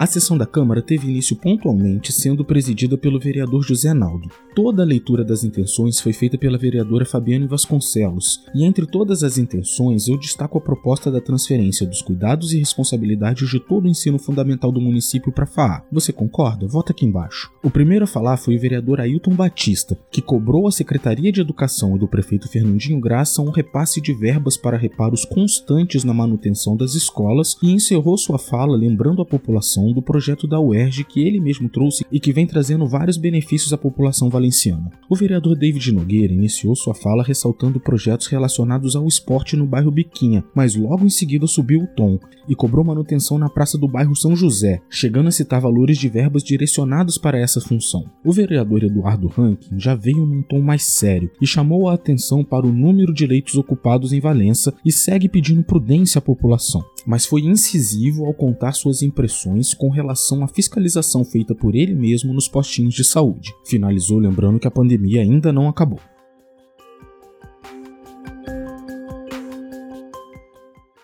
A sessão da Câmara teve início pontualmente, sendo presidida pelo vereador José Naldo. Toda a leitura das intenções foi feita pela vereadora Fabiane Vasconcelos, e entre todas as intenções eu destaco a proposta da transferência dos cuidados e responsabilidades de todo o ensino fundamental do município para a FAA. Você concorda? Vota aqui embaixo. O primeiro a falar foi o vereador Ailton Batista, que cobrou à Secretaria de Educação e do prefeito Fernandinho Graça um repasse de verbas para reparos constantes na manutenção das escolas e encerrou sua fala lembrando a população do projeto da UERJ que ele mesmo trouxe e que vem trazendo vários benefícios à população valenciana. O vereador David Nogueira iniciou sua fala ressaltando projetos relacionados ao esporte no bairro Biquinha, mas logo em seguida subiu o tom e cobrou manutenção na praça do bairro São José, chegando a citar valores de verbas direcionados para essa função. O vereador Eduardo Rankin já veio num tom mais sério e chamou a atenção para o número de leitos ocupados em Valença e segue pedindo prudência à população, mas foi incisivo ao contar suas impressões com relação à fiscalização feita por ele mesmo nos postinhos de saúde. Finalizou lembrando que a pandemia ainda não acabou.